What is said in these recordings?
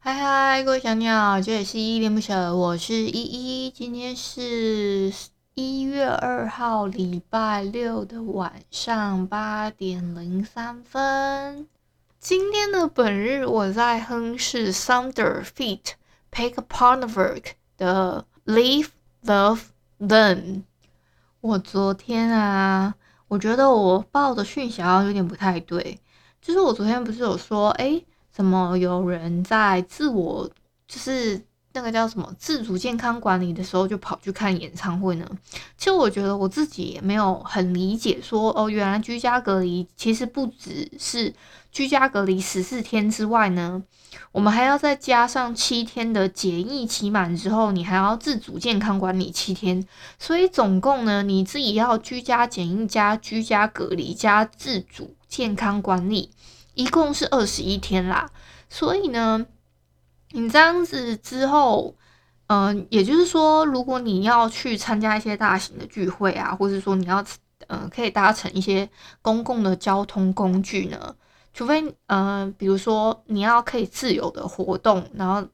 嗨嗨，各位小鸟，这里是依依恋不舍，我是依依。今天是一月二号，礼拜六的晚上八点零三分。今天的本日，我在哼是 Thunder feat. Peg Parnevik 的 Leave Love Then。我昨天啊，我觉得我报的讯息好像有点不太对，就是我昨天不是有说，诶怎么有人在自我就是那个叫什么自主健康管理的时候就跑去看演唱会呢？其实我觉得我自己也没有很理解，说哦，原来居家隔离其实不只是居家隔离十四天之外呢，我们还要再加上七天的检疫期满之后，你还要自主健康管理七天，所以总共呢，你自己要居家检疫加居家隔离加自主健康管理。一共是二十一天啦，所以呢，你这样子之后，嗯、也就是说，如果你要去参加一些大型的聚会啊，或者说你要，嗯、呃，可以搭乘一些公共的交通工具呢，除非，嗯、呃，比如说你要可以自由的活动，然后，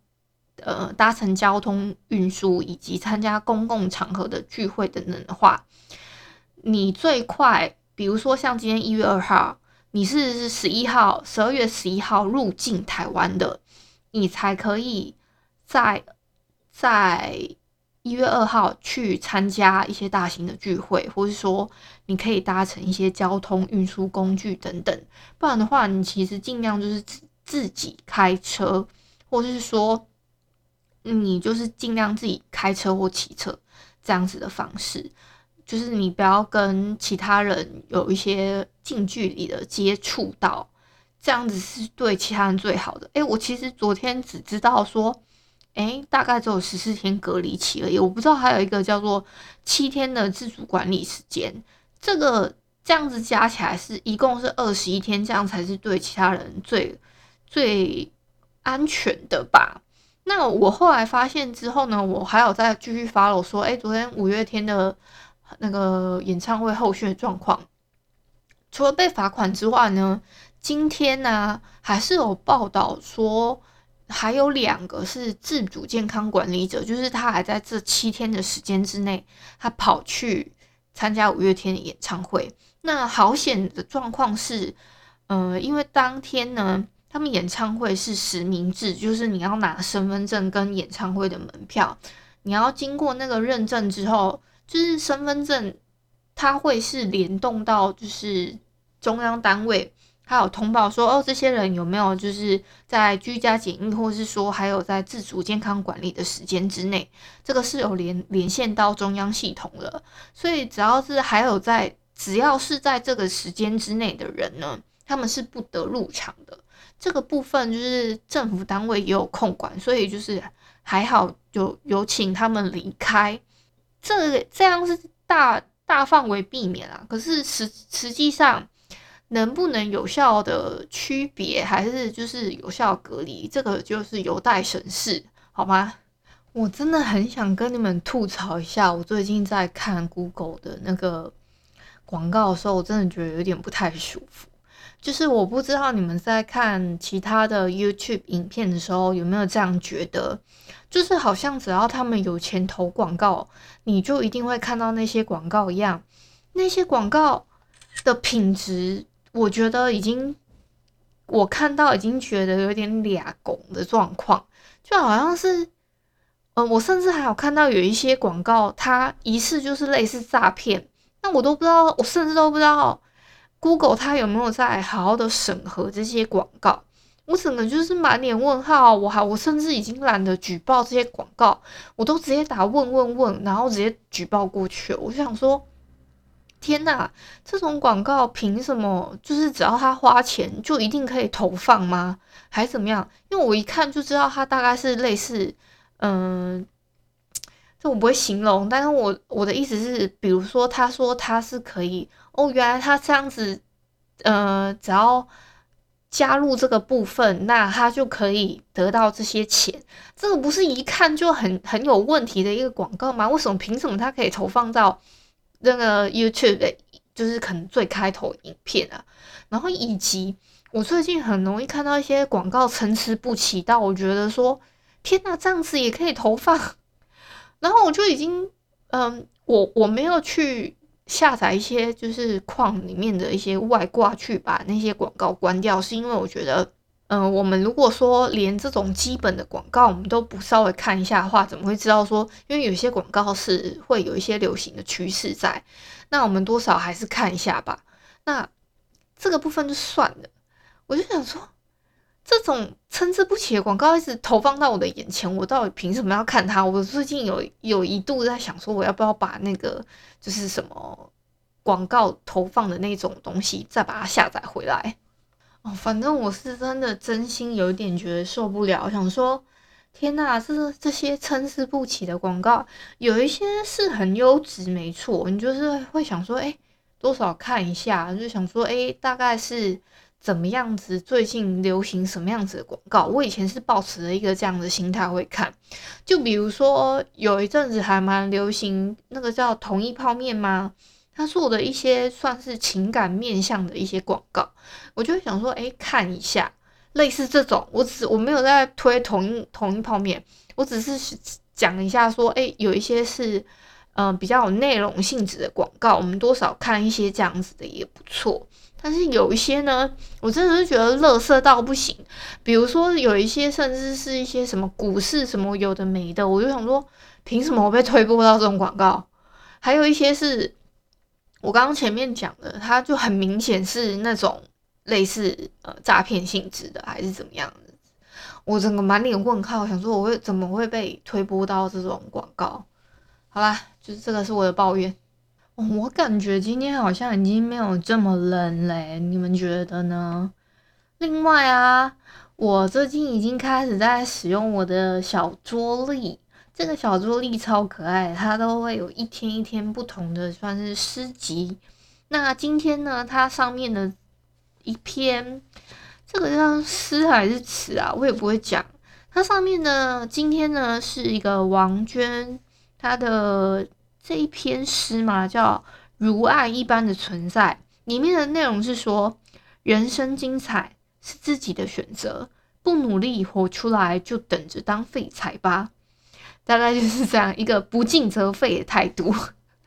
呃，搭乘交通运输以及参加公共场合的聚会等等的话，你最快，比如说像今天一月二号。你是十一号，十二月十一号入境台湾的，你才可以在在一月二号去参加一些大型的聚会，或是说你可以搭乘一些交通运输工具等等。不然的话，你其实尽量就是自自己开车，或是说你就是尽量自己开车或骑车这样子的方式。就是你不要跟其他人有一些近距离的接触到，这样子是对其他人最好的。诶，我其实昨天只知道说，诶，大概只有十四天隔离期而已，我不知道还有一个叫做七天的自主管理时间。这个这样子加起来是一共是二十一天，这样才是对其他人最最安全的吧？那我后来发现之后呢，我还有再继续发了，我说，诶，昨天五月天的。那个演唱会后续的状况，除了被罚款之外呢，今天呢、还是有报道说，还有两个是自主健康管理者，就是他还在这七天的时间之内，他跑去参加五月天的演唱会。那好险的状况是，呃，因为当天呢，他们演唱会是实名制，就是你要拿身份证跟演唱会的门票，你要经过那个认证之后。就是身份证，它会是联动到就是中央单位，还有通报说哦，这些人有没有就是在居家检疫，或是说还有在自主健康管理的时间之内，这个是有连连线到中央系统的。所以只要是还有在，只要是在这个时间之内的人呢，他们是不得入场的。这个部分就是政府单位也有控管，所以就是还好就有请他们离开。这这样是大大范围避免啊，可是实实际上能不能有效的区别，还是就是有效隔离，这个就是有待审视，好吗？我真的很想跟你们吐槽一下，我最近在看 Google 的那个广告的时候，我真的觉得有点不太舒服。就是我不知道你们在看其他的 YouTube 影片的时候有没有这样觉得，就是好像只要他们有钱投广告，你就一定会看到那些广告一样。那些广告的品质，我觉得已经我看到已经觉得有点俩拱的状况，就好像是，嗯，我甚至还有看到有一些广告，它疑似就是类似诈骗，那我都不知道，我甚至都不知道。Google 它有没有在好好的审核这些广告？我整个就是满脸问号。我还我甚至已经懒得举报这些广告，我都直接打问问问，然后直接举报过去。我就想说，天哪，这种广告凭什么？就是只要他花钱就一定可以投放吗？还是怎么样？因为我一看就知道他大概是类似，嗯、呃。这我不会形容，但是我我的意思是，比如说，他说他是可以哦，原来他这样子，呃，只要加入这个部分，那他就可以得到这些钱。这个不是一看就很很有问题的一个广告吗？为什么凭什么他可以投放到那个 YouTube 的，就是可能最开头影片啊？然后以及我最近很容易看到一些广告参差不齐到我觉得说，天哪，这样子也可以投放？然后我就已经，嗯，我我没有去下载一些就是矿里面的一些外挂去把那些广告关掉，是因为我觉得，嗯，我们如果说连这种基本的广告我们都不稍微看一下的话，怎么会知道说，因为有些广告是会有一些流行的趋势在，那我们多少还是看一下吧。那这个部分就算了，我就想说。这种参差不齐的广告一直投放到我的眼前，我到底凭什么要看它？我最近有有一度在想说，我要不要把那个就是什么广告投放的那种东西再把它下载回来？哦，反正我是真的真心有点觉得受不了，想说天呐，这这些参差不齐的广告，有一些是很优质，没错，你就是会想说，哎，多少看一下，就想说，哎，大概是。怎么样子？最近流行什么样子的广告？我以前是抱持了一个这样的心态会看，就比如说有一阵子还蛮流行那个叫统一泡面吗？他做的一些算是情感面向的一些广告，我就想说，哎，看一下类似这种。我只我没有在推同一同一泡面，我只是讲一下说，哎，有一些是嗯、呃、比较有内容性质的广告，我们多少看一些这样子的也不错。但是有一些呢，我真的是觉得乐色到不行。比如说有一些，甚至是一些什么股市什么有的没的，我就想说，凭什么我被推播到这种广告？还有一些是我刚刚前面讲的，它就很明显是那种类似呃诈骗性质的，还是怎么样的？我整个满脸问号，想说我会怎么会被推播到这种广告？好啦，就是这个是我的抱怨。我感觉今天好像已经没有这么冷嘞，你们觉得呢？另外啊，我最近已经开始在使用我的小桌历，这个小桌历超可爱，它都会有一天一天不同的算是诗集。那今天呢，它上面的一篇，这个叫诗还是词啊？我也不会讲。它上面呢，今天呢是一个王娟，她的。这一篇诗嘛，叫《如爱一般的存在》，里面的内容是说，人生精彩是自己的选择，不努力活出来，就等着当废柴吧。大概就是这样一个不进则废的态度，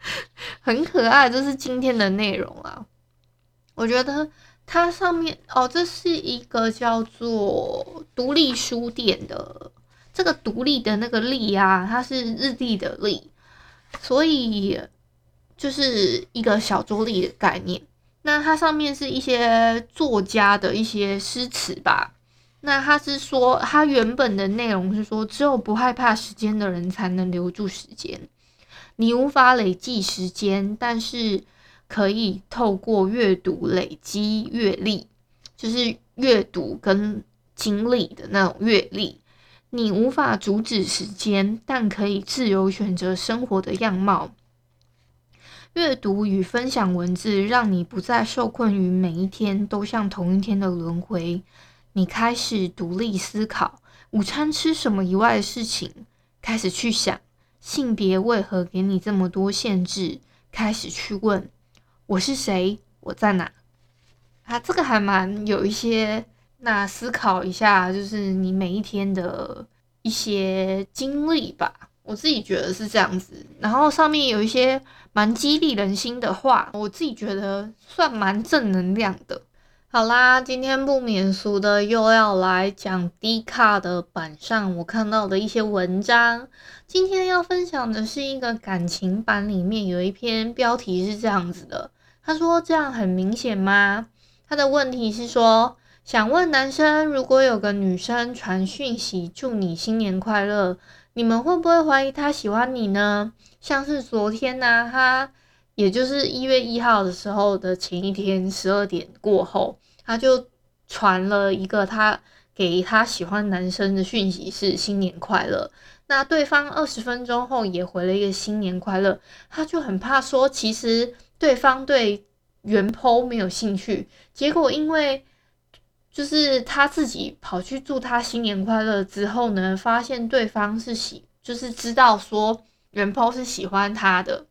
很可爱。这是今天的内容啊，我觉得它上面哦，这是一个叫做独立书店的，这个独立的那个立啊，它是日历的历。所以就是一个小桌历的概念，那它上面是一些作家的一些诗词吧。那他是说，他原本的内容是说，只有不害怕时间的人才能留住时间。你无法累计时间，但是可以透过阅读累积阅历，就是阅读跟经历的那种阅历。你无法阻止时间，但可以自由选择生活的样貌。阅读与分享文字，让你不再受困于每一天都像同一天的轮回。你开始独立思考午餐吃什么以外的事情，开始去想性别为何给你这么多限制，开始去问我是谁，我在哪？啊，这个还蛮有一些。那思考一下，就是你每一天的一些经历吧。我自己觉得是这样子。然后上面有一些蛮激励人心的话，我自己觉得算蛮正能量的。好啦，今天不免俗的又要来讲 Dcard 的版上我看到的一些文章。今天要分享的是一个感情版，里面有一篇标题是这样子的，他说：“这样很明显吗？”他的问题是说，想问男生，如果有个女生传讯息祝你新年快乐，你们会不会怀疑她喜欢你呢？像是昨天呢、啊，他也就是一月一号的时候的前一天十二点过后，他就传了一个他给他喜欢男生的讯息，是新年快乐。那对方二十分钟后也回了一个新年快乐，他就很怕说，其实对方对原 po 没有兴趣，结果因为就是他自己跑去祝他新年快乐之后呢，发现对方是喜，就是知道说原 po 是喜欢他的，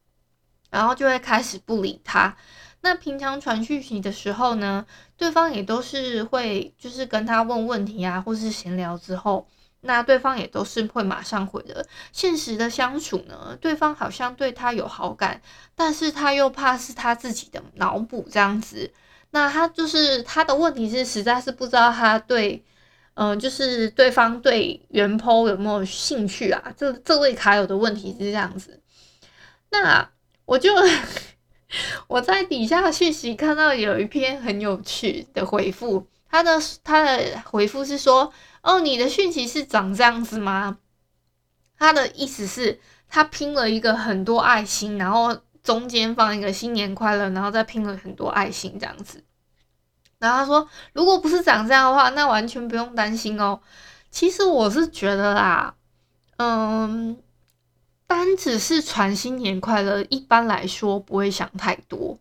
然后就会开始不理他。那平常传讯息的时候呢，对方也都是会就是跟他问问题啊，或是闲聊之后。那对方也都是会马上回的。现实的相处呢，对方好像对他有好感，但是他又怕是他自己的脑补这样子。那他就是他的问题是，实在是不知道他对，嗯、呃，就是对方对原 po 有没有兴趣啊？这这位卡友的问题是这样子。那我就 我在底下讯息看到有一篇很有趣的回复，他的他的回复是说。哦，你的讯息是长这样子吗？他的意思是，他拼了一个很多爱心，然后中间放一个新年快乐，然后再拼了很多爱心这样子。然后他说，如果不是长这样的话，那完全不用担心哦。其实我是觉得啦，嗯，单只是传新年快乐，一般来说不会想太多，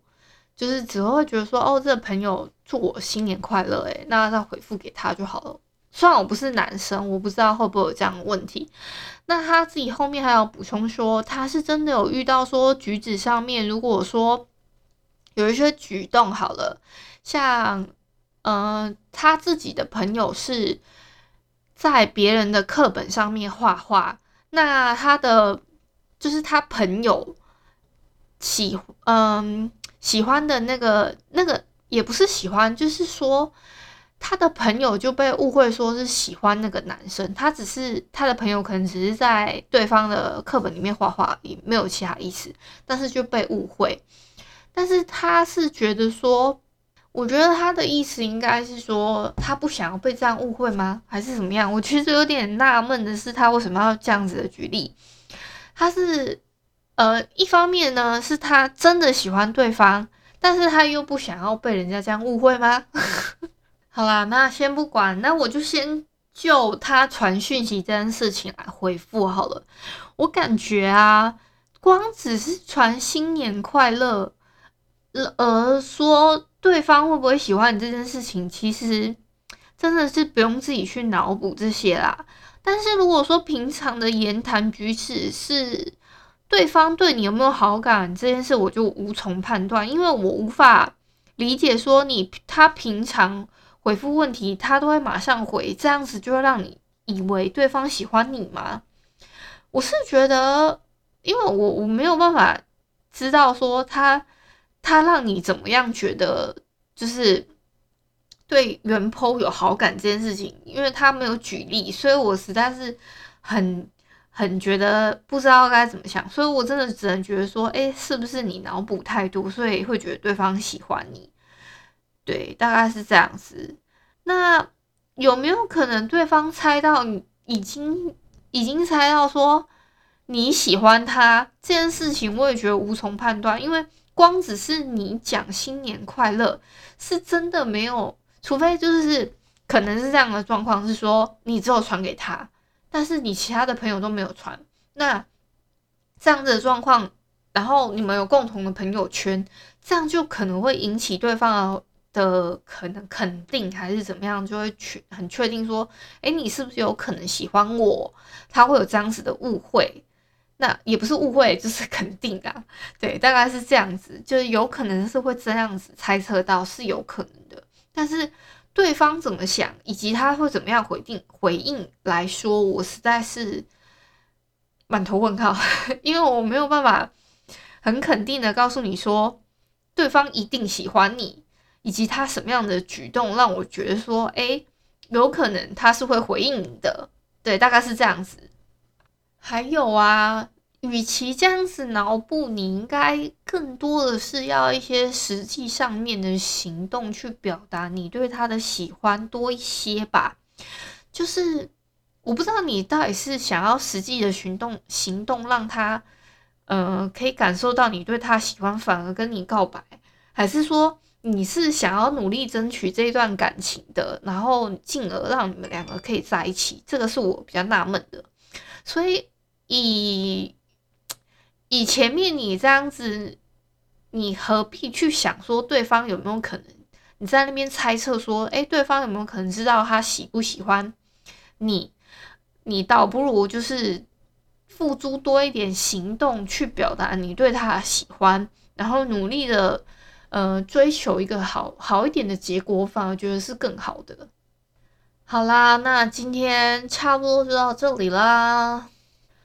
就是只会觉得说，哦，这个朋友祝我新年快乐，诶，那再回复给他就好了。虽然我不是男生，我不知道会不会有这样的问题。那他自己后面还要补充说，他是真的有遇到说举止上面，如果说有一些举动好了，像嗯、他自己的朋友是在别人的课本上面画画，那他的就是他朋友喜嗯喜欢的那个那个也不是喜欢，就是说。他的朋友就被误会说是喜欢那个男生，他只是他的朋友可能只是在对方的课本里面画画，也没有其他意思，但是就被误会。但是他是觉得说，我觉得他的意思应该是说他不想要被这样误会吗？还是怎么样？我其实有点纳闷的是，他为什么要这样子的举例？他是呃，一方面呢是他真的喜欢对方，但是他又不想要被人家这样误会吗？好啦，那先不管，那我就先就他传讯息这件事情来回复好了。我感觉啊，光只是传新年快乐，而说对方会不会喜欢你这件事情，其实真的是不用自己去脑补这些啦。但是如果说平常的言谈举止是对方对你有没有好感这件事，我就无从判断，因为我无法理解说你他平常。回复问题，他都会马上回，这样子就会让你以为对方喜欢你吗？我是觉得，因为我我没有办法知道说他他让你怎么样觉得就是对原 po 有好感这件事情，因为他没有举例，所以我实在是很很觉得不知道该怎么想，所以我真的只能觉得说，诶，是不是你脑补太多，所以会觉得对方喜欢你？对，大概是这样子。那有没有可能对方猜到你已经已经猜到说你喜欢他这件事情？我也觉得无从判断，因为光只是你讲新年快乐，是真的没有，除非就是可能是这样的状况，是说你只有传给他，但是你其他的朋友都没有传。那这样子的状况，然后你们有共同的朋友圈，这样就可能会引起对方的。可能肯定还是怎么样，就会确很确定说，哎，你是不是有可能喜欢我？他会有这样子的误会，那也不是误会，就是肯定啊。对，大概是这样子，就是有可能是会这样子猜测到是有可能的，但是对方怎么想，以及他会怎么样回应回应来说，我实在是满头问号，因为我没有办法很肯定的告诉你说，对方一定喜欢你。以及他什么样的举动让我觉得说，诶，有可能他是会回应你的，对，大概是这样子。还有啊，与其这样子脑补，你应该更多的是要一些实际上面的行动去表达你对他的喜欢多一些吧。就是我不知道你到底是想要实际的行动行动让他，呃，可以感受到你对他喜欢，反而跟你告白，还是说你是想要努力争取这段感情的，然后进而让你们两个可以在一起？这个是我比较纳闷的。所以以以前面你这样子，你何必去想说对方有没有可能？你在那边猜测说，诶，对方有没有可能知道他喜不喜欢你？你倒不如就是付诸多一点行动去表达你对他喜欢，然后努力的呃追求一个好好一点的结果，反而觉得是更好的。好啦，那今天差不多就到这里啦。